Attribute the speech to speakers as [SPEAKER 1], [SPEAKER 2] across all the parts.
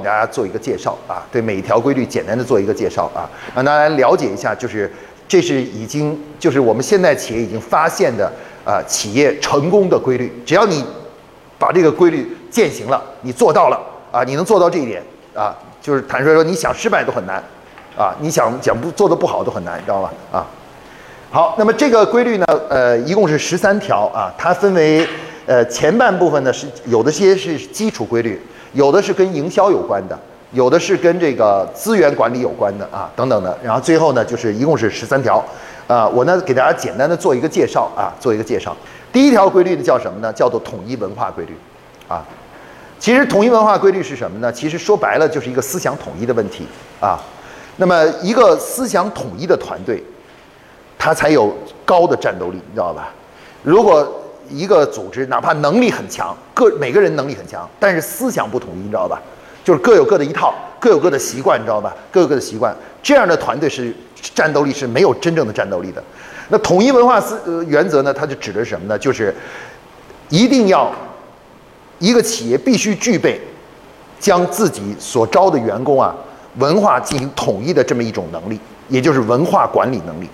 [SPEAKER 1] 给大家做一个介绍啊，对每一条规律简单的做一个介绍啊，让大家了解一下，就是这是已经就是我们现在企业已经发现的啊企业成功的规律，只要你把这个规律践行了，你做到了啊，你能做到这一点啊，就是坦率说，你想失败都很难啊，你想想不做的不好都很难，你知道吧？啊，好，那么这个规律呢，呃，一共是十三条啊，它分为呃前半部分呢是有的些是基础规律。有的是跟营销有关的，有的是跟这个资源管理有关的啊，等等的。然后最后呢，就是一共是十三条，啊，我呢给大家简单的做一个介绍啊，做一个介绍。第一条规律呢叫什么呢？叫做统一文化规律，啊，其实统一文化规律是什么呢？其实说白了就是一个思想统一的问题啊。那么一个思想统一的团队，它才有高的战斗力，你知道吧？如果一个组织哪怕能力很强，各每个人能力很强，但是思想不统一，你知道吧？就是各有各的一套，各有各的习惯，你知道吧？各有各的习惯，这样的团队是战斗力是没有真正的战斗力的。那统一文化思呃原则呢？它就指的是什么呢？就是一定要一个企业必须具备将自己所招的员工啊文化进行统一的这么一种能力，也就是文化管理能力。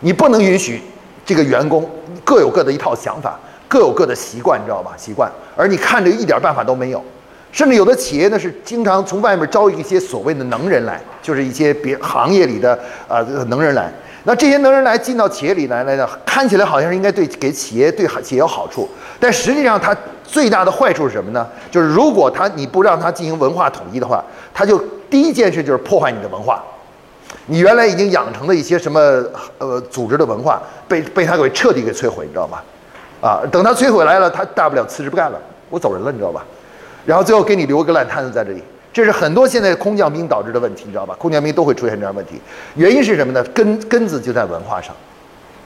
[SPEAKER 1] 你不能允许。这个员工各有各的一套想法，各有各的习惯，你知道吧？习惯，而你看着一点办法都没有，甚至有的企业呢是经常从外面招一些所谓的能人来，就是一些别行业里的啊能人来。那这些能人来进到企业里来来呢，看起来好像是应该对给企业对企业有好处，但实际上它最大的坏处是什么呢？就是如果他你不让他进行文化统一的话，他就第一件事就是破坏你的文化。你原来已经养成的一些什么呃组织的文化，被被他给彻底给摧毁，你知道吗？啊，等他摧毁来了，他大不了辞职不干了，我走人了，你知道吧？然后最后给你留个烂摊子在这里，这是很多现在空降兵导致的问题，你知道吧？空降兵都会出现这样问题，原因是什么呢？根根子就在文化上，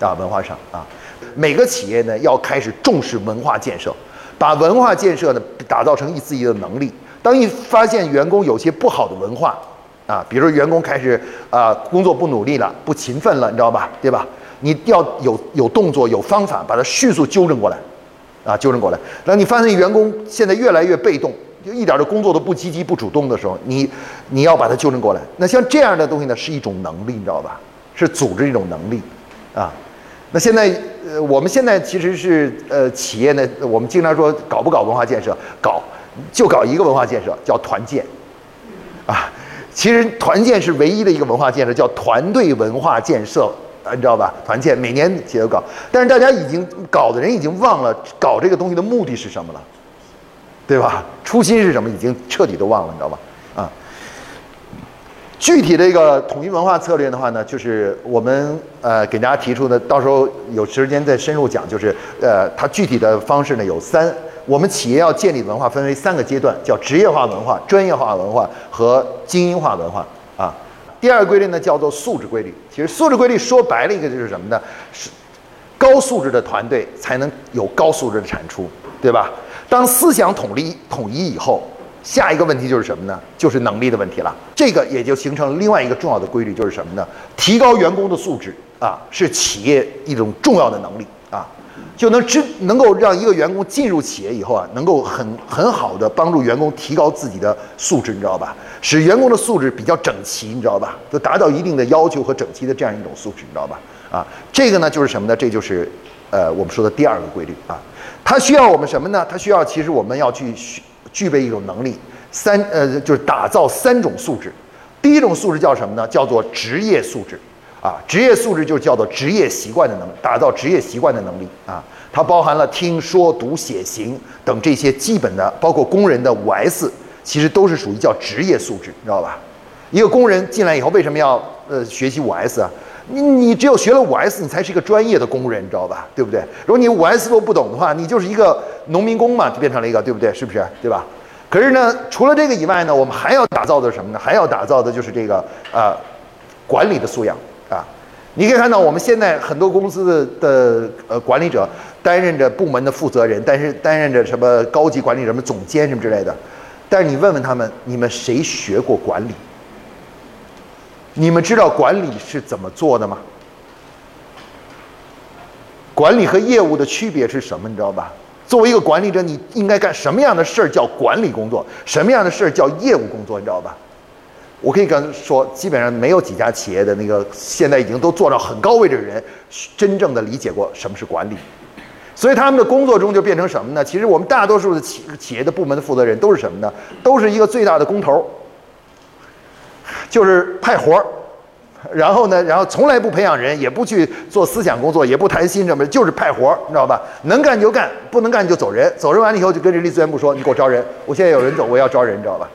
[SPEAKER 1] 啊，文化上啊，每个企业呢要开始重视文化建设，把文化建设呢打造成一自己的能力。当一发现员工有些不好的文化，啊，比如员工开始啊工作不努力了，不勤奋了，你知道吧？对吧？你要有有动作，有方法，把它迅速纠正过来，啊，纠正过来。当你发现员工现在越来越被动，就一点的工作都不积极、不主动的时候，你你要把它纠正过来。那像这样的东西呢，是一种能力，你知道吧？是组织一种能力，啊。那现在呃，我们现在其实是呃企业呢，我们经常说搞不搞文化建设？搞，就搞一个文化建设，叫团建，啊。其实团建是唯一的一个文化建设，叫团队文化建设，你知道吧？团建每年企业都搞，但是大家已经搞的人已经忘了搞这个东西的目的是什么了，对吧？初心是什么？已经彻底都忘了，你知道吧？啊，具体的一个统一文化策略的话呢，就是我们呃给大家提出的，到时候有时间再深入讲，就是呃它具体的方式呢有三。我们企业要建立文化，分为三个阶段，叫职业化文化、专业化文化和精英化文化啊。第二个规律呢，叫做素质规律。其实素质规律说白了一个就是什么呢？是高素质的团队才能有高素质的产出，对吧？当思想统一统一以后，下一个问题就是什么呢？就是能力的问题了。这个也就形成了另外一个重要的规律，就是什么呢？提高员工的素质啊，是企业一种重要的能力啊。就能知能够让一个员工进入企业以后啊，能够很很好的帮助员工提高自己的素质，你知道吧？使员工的素质比较整齐，你知道吧？就达到一定的要求和整齐的这样一种素质，你知道吧？啊，这个呢就是什么呢？这就是呃我们说的第二个规律啊。它需要我们什么呢？它需要其实我们要去具备一种能力，三呃就是打造三种素质。第一种素质叫什么呢？叫做职业素质。啊，职业素质就叫做职业习惯的能，打造职业习惯的能力啊，它包含了听说读写行等这些基本的，包括工人的五 S，其实都是属于叫职业素质，你知道吧？一个工人进来以后，为什么要呃学习五 S 啊？你你只有学了五 S，你才是一个专业的工人，你知道吧？对不对？如果你五 S 都不懂的话，你就是一个农民工嘛，就变成了一个，对不对？是不是？对吧？可是呢，除了这个以外呢，我们还要打造的是什么呢？还要打造的就是这个啊，管理的素养。啊你可以看到，我们现在很多公司的的呃管理者担任着部门的负责人，但是担任着什么高级管理什么总监什么之类的。但是你问问他们，你们谁学过管理？你们知道管理是怎么做的吗？管理和业务的区别是什么？你知道吧？作为一个管理者，你应该干什么样的事儿叫管理工作，什么样的事儿叫业务工作，你知道吧？我可以跟说，基本上没有几家企业的那个现在已经都做到很高位置的人，真正的理解过什么是管理。所以他们的工作中就变成什么呢？其实我们大多数的企企业的部门的负责人都是什么呢？都是一个最大的工头，就是派活儿，然后呢，然后从来不培养人，也不去做思想工作，也不谈心什么，就是派活儿，你知道吧？能干就干，不能干就走人。走人完了以后，就跟人力资源部说：“你给我招人，我现在有人走，我要招人，你知道吧？”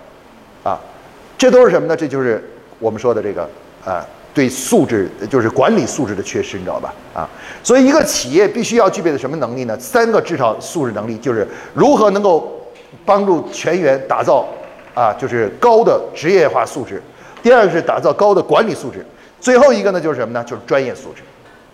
[SPEAKER 1] 这都是什么呢？这就是我们说的这个啊。对素质就是管理素质的缺失，你知道吧？啊，所以一个企业必须要具备的什么能力呢？三个至少素质能力，就是如何能够帮助全员打造啊，就是高的职业化素质。第二个是打造高的管理素质。最后一个呢，就是什么呢？就是专业素质，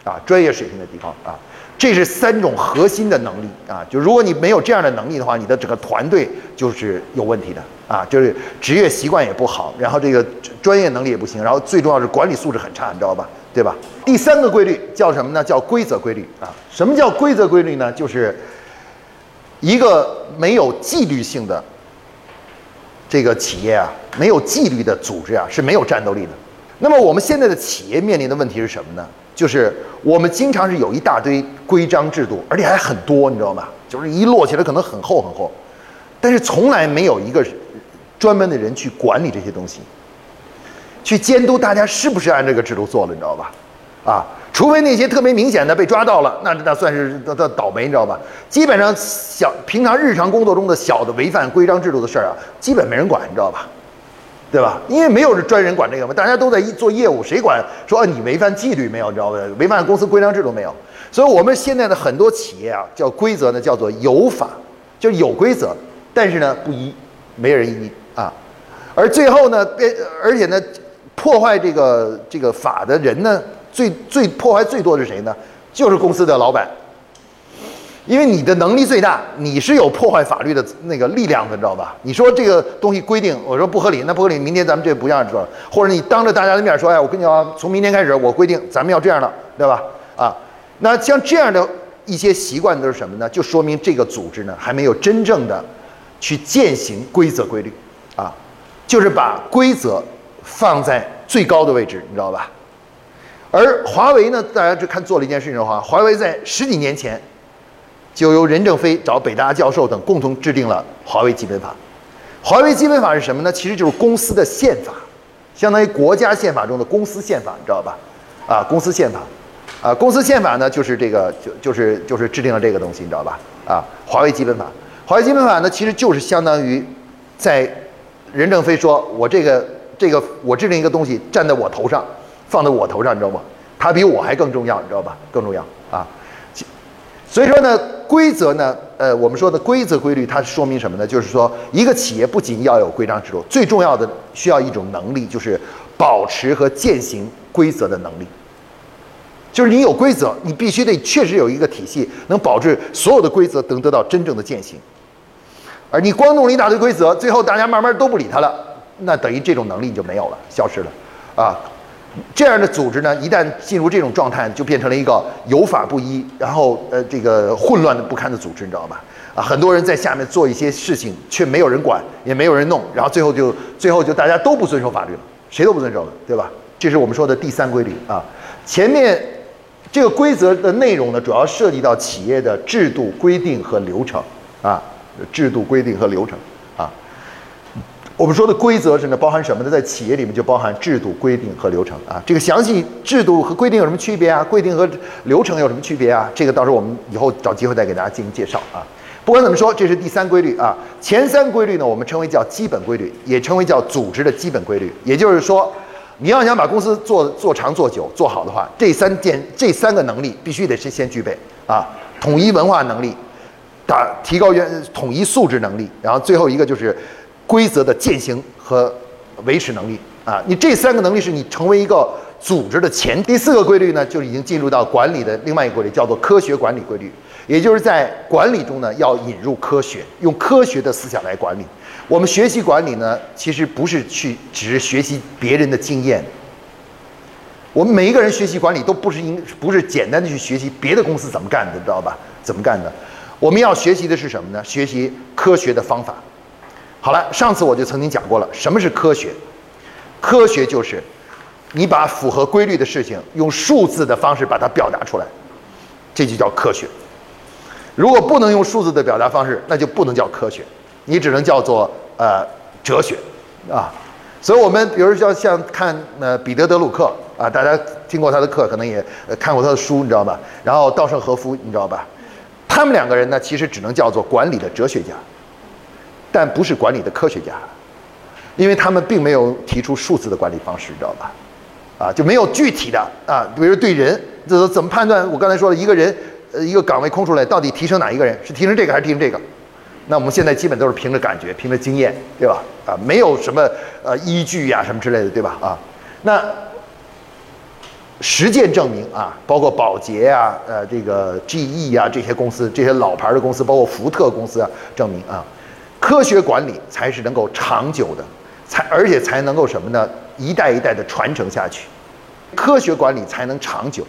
[SPEAKER 1] 啊，专业水平的地方啊。这是三种核心的能力啊，就如果你没有这样的能力的话，你的整个团队就是有问题的啊，就是职业习惯也不好，然后这个专业能力也不行，然后最重要是管理素质很差，你知道吧？对吧？第三个规律叫什么呢？叫规则规律啊。什么叫规则规律呢？就是一个没有纪律性的这个企业啊，没有纪律的组织啊，是没有战斗力的。那么我们现在的企业面临的问题是什么呢？就是我们经常是有一大堆规章制度，而且还很多，你知道吗？就是一摞起来可能很厚很厚，但是从来没有一个专门的人去管理这些东西，去监督大家是不是按这个制度做了，你知道吧？啊，除非那些特别明显的被抓到了，那那算是那那倒霉，你知道吧？基本上小平常日常工作中的小的违反规章制度的事儿啊，基本没人管，你知道吧？对吧？因为没有专人管这个嘛，大家都在做业务，谁管说你违反纪律没有？你知道吧？违反公司规章制度没有？所以我们现在的很多企业啊，叫规则呢，叫做有法，就有规则，但是呢不依，没人依。而最后呢，变而且呢，破坏这个这个法的人呢，最最破坏最多的是谁呢？就是公司的老板。因为你的能力最大，你是有破坏法律的那个力量的，知道吧？你说这个东西规定，我说不合理，那不合理，明天咱们这不让做了，或者你当着大家的面说，哎，我跟你讲，从明天开始我规定咱们要这样了，对吧？啊，那像这样的一些习惯都是什么呢？就说明这个组织呢还没有真正的去践行规则规律，就是把规则放在最高的位置，你知道吧？而华为呢，大家就看做了一件事情的话，华为在十几年前。就由任正非找北大教授等共同制定了华为基本法。华为基本法是什么呢？其实就是公司的宪法，相当于国家宪法中的公司宪法，你知道吧？啊，公司宪法，啊，公司宪法呢，就是这个，就就是就是制定了这个东西，你知道吧？啊，华为基本法，华为基本法呢，其实就是相当于在任正非说我这个这个我制定一个东西站在我头上，放在我头上，你知道吗？它比我还更重要，你知道吧？更重要啊！所以说呢。规则呢？呃，我们说的规则规律，它说明什么呢？就是说，一个企业不仅要有规章制度，最重要的需要一种能力，就是保持和践行规则的能力。就是你有规则，你必须得确实有一个体系，能保证所有的规则能得到真正的践行。而你光弄了一大堆规则，最后大家慢慢都不理他了，那等于这种能力就没有了，消失了，啊。这样的组织呢，一旦进入这种状态，就变成了一个有法不依，然后呃这个混乱的不堪的组织，你知道吧？啊，很多人在下面做一些事情，却没有人管，也没有人弄，然后最后就最后就大家都不遵守法律了，谁都不遵守了，对吧？这是我们说的第三规律啊。前面这个规则的内容呢，主要涉及到企业的制度规定和流程啊，制度规定和流程。啊我们说的规则是呢，包含什么呢？在企业里面就包含制度、规定和流程啊。这个详细制度和规定有什么区别啊？规定和流程有什么区别啊？这个到时候我们以后找机会再给大家进行介绍啊。不管怎么说，这是第三规律啊。前三规律呢，我们称为叫基本规律，也称为叫组织的基本规律。也就是说，你要想把公司做做长做久做好的话，这三件这三个能力必须得是先具备啊。统一文化能力，打提高原统一素质能力，然后最后一个就是。规则的践行和维持能力啊，你这三个能力是你成为一个组织的前。第四个规律呢，就已经进入到管理的另外一个规律，叫做科学管理规律。也就是在管理中呢，要引入科学，用科学的思想来管理。我们学习管理呢，其实不是去只是学习别人的经验。我们每一个人学习管理都不是应不是简单的去学习别的公司怎么干的，知道吧？怎么干的？我们要学习的是什么呢？学习科学的方法。好了，上次我就曾经讲过了，什么是科学？科学就是你把符合规律的事情用数字的方式把它表达出来，这就叫科学。如果不能用数字的表达方式，那就不能叫科学，你只能叫做呃哲学啊。所以，我们比如说像看呃彼得德鲁克啊，大家听过他的课，可能也看过他的书，你知道吧？然后稻盛和夫，你知道吧？他们两个人呢，其实只能叫做管理的哲学家，但不是管理的科学家，因为他们并没有提出数字的管理方式，你知道吧？啊，就没有具体的啊，比如对人，这怎么判断？我刚才说了一个人，呃，一个岗位空出来，到底提升哪一个人？是提升这个还是提升这个？那我们现在基本都是凭着感觉，凭着经验，对吧？啊，没有什么呃依据呀，什么之类的，对吧？啊，那实践证明啊，包括宝洁啊，呃，这个 GE 啊这些公司，这些老牌的公司，包括福特公司啊，证明啊，科学管理才是能够长久的，才而且才能够什么呢？一代一代的传承下去，科学管理才能长久，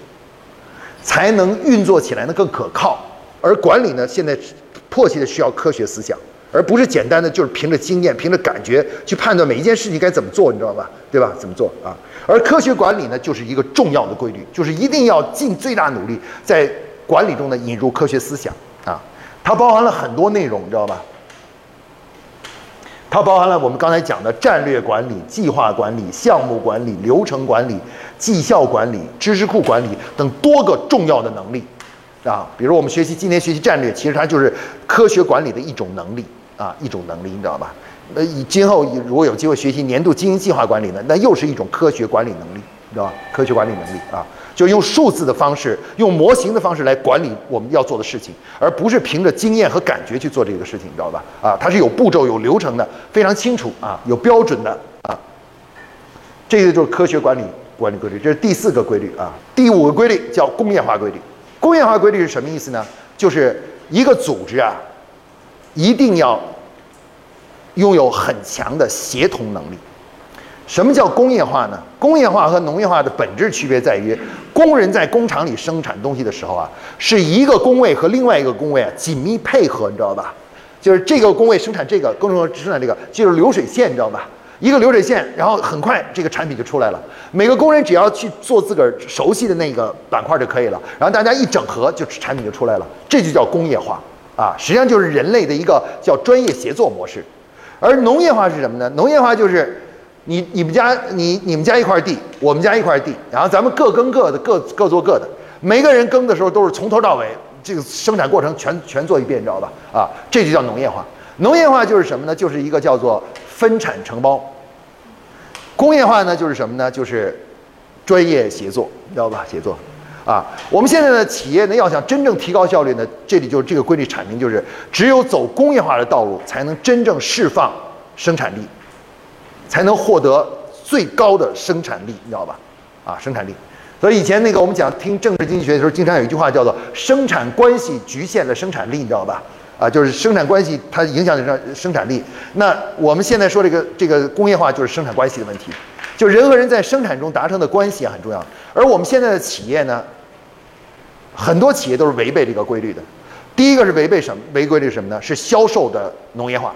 [SPEAKER 1] 才能运作起来呢更可靠，而管理呢现在。迫切的需要科学思想，而不是简单的就是凭着经验、凭着感觉去判断每一件事情该怎么做，你知道吧？对吧？怎么做啊？而科学管理呢，就是一个重要的规律，就是一定要尽最大努力在管理中呢引入科学思想啊。它包含了很多内容，你知道吧？它包含了我们刚才讲的战略管理、计划管理、项目管理、流程管理、绩效管理、知识库管理等多个重要的能力。啊，比如我们学习今天学习战略，其实它就是科学管理的一种能力啊，一种能力，你知道吧？那以今后如果有机会学习年度经营计划管理呢，那又是一种科学管理能力，你知道吧？科学管理能力啊，就用数字的方式，用模型的方式来管理我们要做的事情，而不是凭着经验和感觉去做这个事情，你知道吧？啊，它是有步骤、有流程的，非常清楚啊，有标准的啊。这个就是科学管理管理规律，这是第四个规律啊。第五个规律叫工业化规律。工业化规律是什么意思呢？就是一个组织啊，一定要拥有很强的协同能力。什么叫工业化呢？工业化和农业化的本质区别在于，工人在工厂里生产东西的时候啊，是一个工位和另外一个工位啊紧密配合，你知道吧？就是这个工位生产这个，工人生产这个，就是流水线，你知道吧？一个流水线，然后很快这个产品就出来了。每个工人只要去做自个儿熟悉的那个板块就可以了，然后大家一整合，就产品就出来了。这就叫工业化啊，实际上就是人类的一个叫专业协作模式。而农业化是什么呢？农业化就是你你们家你你们家一块地，我们家一块地，然后咱们各耕各的，各各做各的。每个人耕的时候都是从头到尾，这个生产过程全全做一遍，你知道吧？啊，这就叫农业化。农业化就是什么呢？就是一个叫做。分产承包，工业化呢就是什么呢？就是专业协作，知道吧？协作，啊，我们现在的企业呢要想真正提高效率呢，这里就是这个规律阐明，就是只有走工业化的道路，才能真正释放生产力，才能获得最高的生产力，你知道吧？啊，生产力。所以以前那个我们讲听政治经济学的时候，经常有一句话叫做“生产关系局限了生产力”，你知道吧？啊，就是生产关系，它影响着生产力。那我们现在说这个这个工业化，就是生产关系的问题，就人和人在生产中达成的关系很重要。而我们现在的企业呢，很多企业都是违背这个规律的。第一个是违背什么？违规律什么呢？是销售的农业化。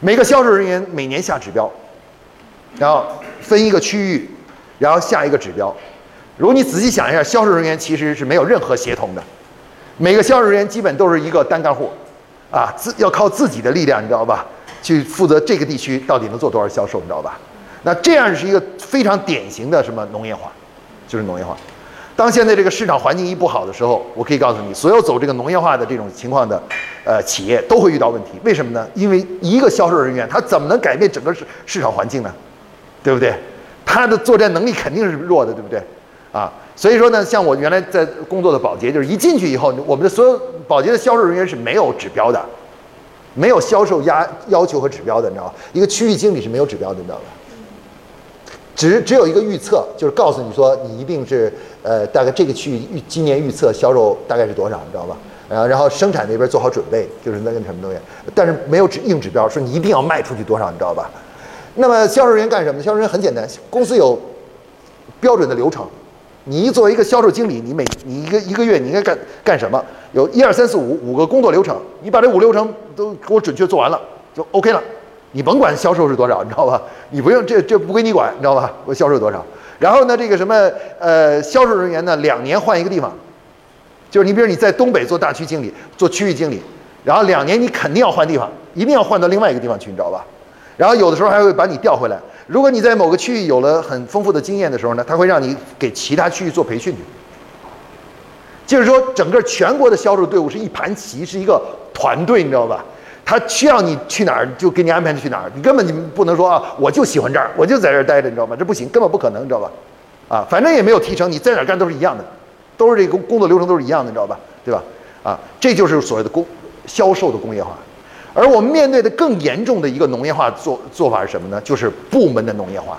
[SPEAKER 1] 每个销售人员每年下指标，然后分一个区域，然后下一个指标。如果你仔细想一下，销售人员其实是没有任何协同的。每个销售人员基本都是一个单干户，啊，自要靠自己的力量，你知道吧？去负责这个地区到底能做多少销售，你知道吧？那这样是一个非常典型的什么农业化，就是农业化。当现在这个市场环境一不好的时候，我可以告诉你，所有走这个农业化的这种情况的，呃，企业都会遇到问题。为什么呢？因为一个销售人员他怎么能改变整个市市场环境呢？对不对？他的作战能力肯定是弱的，对不对？啊。所以说呢，像我原来在工作的保洁，就是一进去以后，我们的所有保洁的销售人员是没有指标的，没有销售压要求和指标的，你知道吗？一个区域经理是没有指标的，你知道吧？只只有一个预测，就是告诉你说你一定是呃大概这个区域预今年预测销售大概是多少，你知道吧？然后然后生产那边做好准备，就是那个什么东西，但是没有指硬指标，说你一定要卖出去多少，你知道吧？那么销售人员干什么？销售人员很简单，公司有标准的流程。你作为一个销售经理，你每你一个一个月你应该干干什么？有一二三四五五个工作流程，你把这五流程都给我准确做完了，就 OK 了。你甭管销售是多少，你知道吧？你不用这这不归你管，你知道吧？我销售多少？然后呢，这个什么呃，销售人员呢，两年换一个地方，就是你比如你在东北做大区经理，做区域经理，然后两年你肯定要换地方，一定要换到另外一个地方去，你知道吧？然后有的时候还会把你调回来。如果你在某个区域有了很丰富的经验的时候呢，他会让你给其他区域做培训去。就是说，整个全国的销售队伍是一盘棋，是一个团队，你知道吧？他需要你去哪儿就给你安排去哪儿，你根本你不能说啊，我就喜欢这儿，我就在这儿待着，你知道吗？这不行，根本不可能，你知道吧？啊，反正也没有提成，你在哪儿干都是一样的，都是这个工作流程都是一样的，你知道吧？对吧？啊，这就是所谓的工销售的工业化。而我们面对的更严重的一个农业化做做法是什么呢？就是部门的农业化。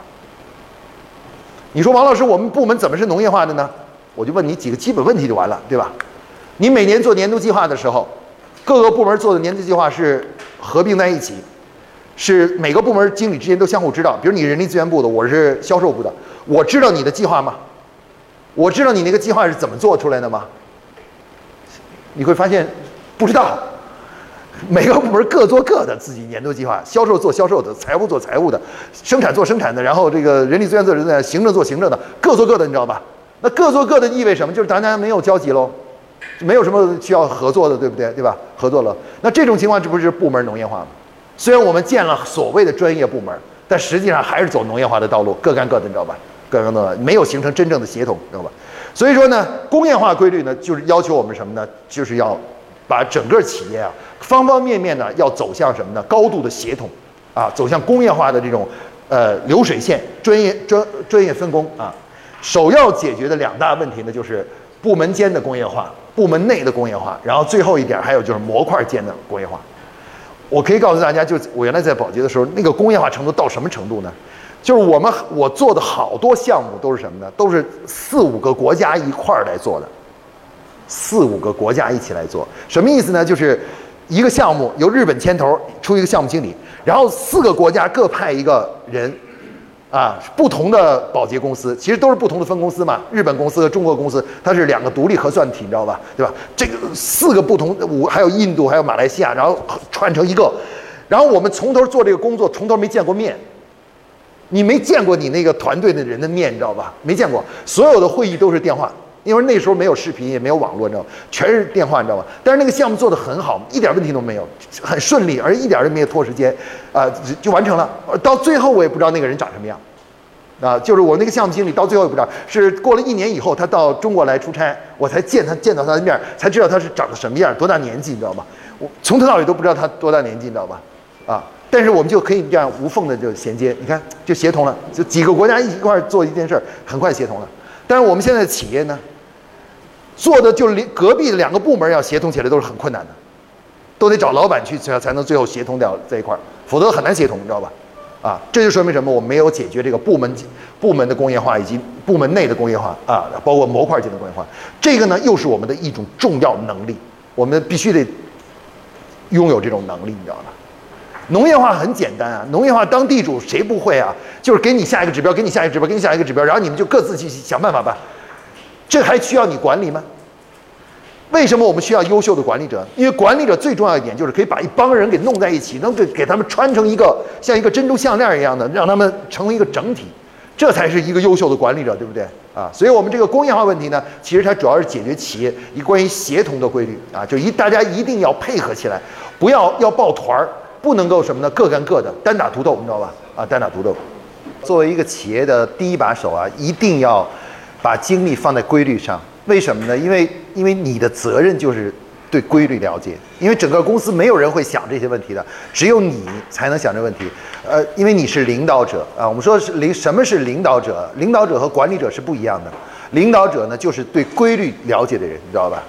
[SPEAKER 1] 你说王老师，我们部门怎么是农业化的呢？我就问你几个基本问题就完了，对吧？你每年做年度计划的时候。各个部门做的年度计划是合并在一起，是每个部门经理之间都相互知道。比如你人力资源部的，我是销售部的，我知道你的计划吗？我知道你那个计划是怎么做出来的吗？你会发现不知道，每个部门各做各的自己年度计划，销售做销售的，财务做财务的，生产做生产的，然后这个人力资源做人力，行政做行政的，各做各的，你知道吧？那各做各的意味什么？就是大家没有交集喽。没有什么需要合作的，对不对？对吧？合作了，那这种情况这不是部门农业化吗？虽然我们建了所谓的专业部门，但实际上还是走农业化的道路，各干各的，你知道吧？各干各的，没有形成真正的协同，知道吧？所以说呢，工业化规律呢，就是要求我们什么呢？就是要把整个企业啊，方方面面呢，要走向什么呢？高度的协同，啊，走向工业化的这种呃流水线专业专专业分工啊。首要解决的两大问题呢，就是部门间的工业化。部门内的工业化，然后最后一点还有就是模块间的工业化。我可以告诉大家，就我原来在保洁的时候，那个工业化程度到什么程度呢？就是我们我做的好多项目都是什么呢？都是四五个国家一块儿来做的，四五个国家一起来做，什么意思呢？就是一个项目由日本牵头出一个项目经理，然后四个国家各派一个人。啊，不同的保洁公司其实都是不同的分公司嘛。日本公司和中国公司，它是两个独立核算体，你知道吧？对吧？这个四个不同，五还有印度，还有马来西亚，然后串成一个。然后我们从头做这个工作，从头没见过面。你没见过你那个团队的人的面，你知道吧？没见过，所有的会议都是电话。因为那时候没有视频，也没有网络，你知道吗？全是电话，你知道吗？但是那个项目做得很好，一点问题都没有，很顺利，而一点都没有拖时间，啊，就完成了。到最后我也不知道那个人长什么样，啊，就是我那个项目经理到最后也不知道，是过了一年以后他到中国来出差，我才见他见到他的面，才知道他是长得什么样，多大年纪，你知道吗？我从头到尾都不知道他多大年纪，你知道吧？啊，但是我们就可以这样无缝的就衔接，你看就协同了，就几个国家一块做一件事儿，很快协同了。但是我们现在的企业呢？做的就连隔壁两个部门要协同起来都是很困难的，都得找老板去才才能最后协同掉在一块儿，否则很难协同，你知道吧？啊，这就说明什么？我们没有解决这个部门部门的工业化以及部门内的工业化啊，包括模块间的工业化。这个呢，又是我们的一种重要能力，我们必须得拥有这种能力，你知道吧？农业化很简单啊，农业化当地主谁不会啊？就是给你下一个指标，给你下一个指标，给你下一个指标，然后你们就各自去想办法吧。这还需要你管理吗？为什么我们需要优秀的管理者？因为管理者最重要一点就是可以把一帮人给弄在一起，能给给他们穿成一个像一个珍珠项链一样的，让他们成为一个整体，这才是一个优秀的管理者，对不对？啊，所以我们这个工业化问题呢，其实它主要是解决企业一关于协同的规律啊，就一大家一定要配合起来，不要要抱团儿，不能够什么呢？各干各的，单打独斗，你知道吧？啊，单打独斗。作为一个企业的第一把手啊，一定要。把精力放在规律上，为什么呢？因为因为你的责任就是对规律了解，因为整个公司没有人会想这些问题的，只有你才能想这问题。呃，因为你是领导者啊，我们说是领什么是领导者？领导者和管理者是不一样的。领导者呢，就是对规律了解的人，你知道吧？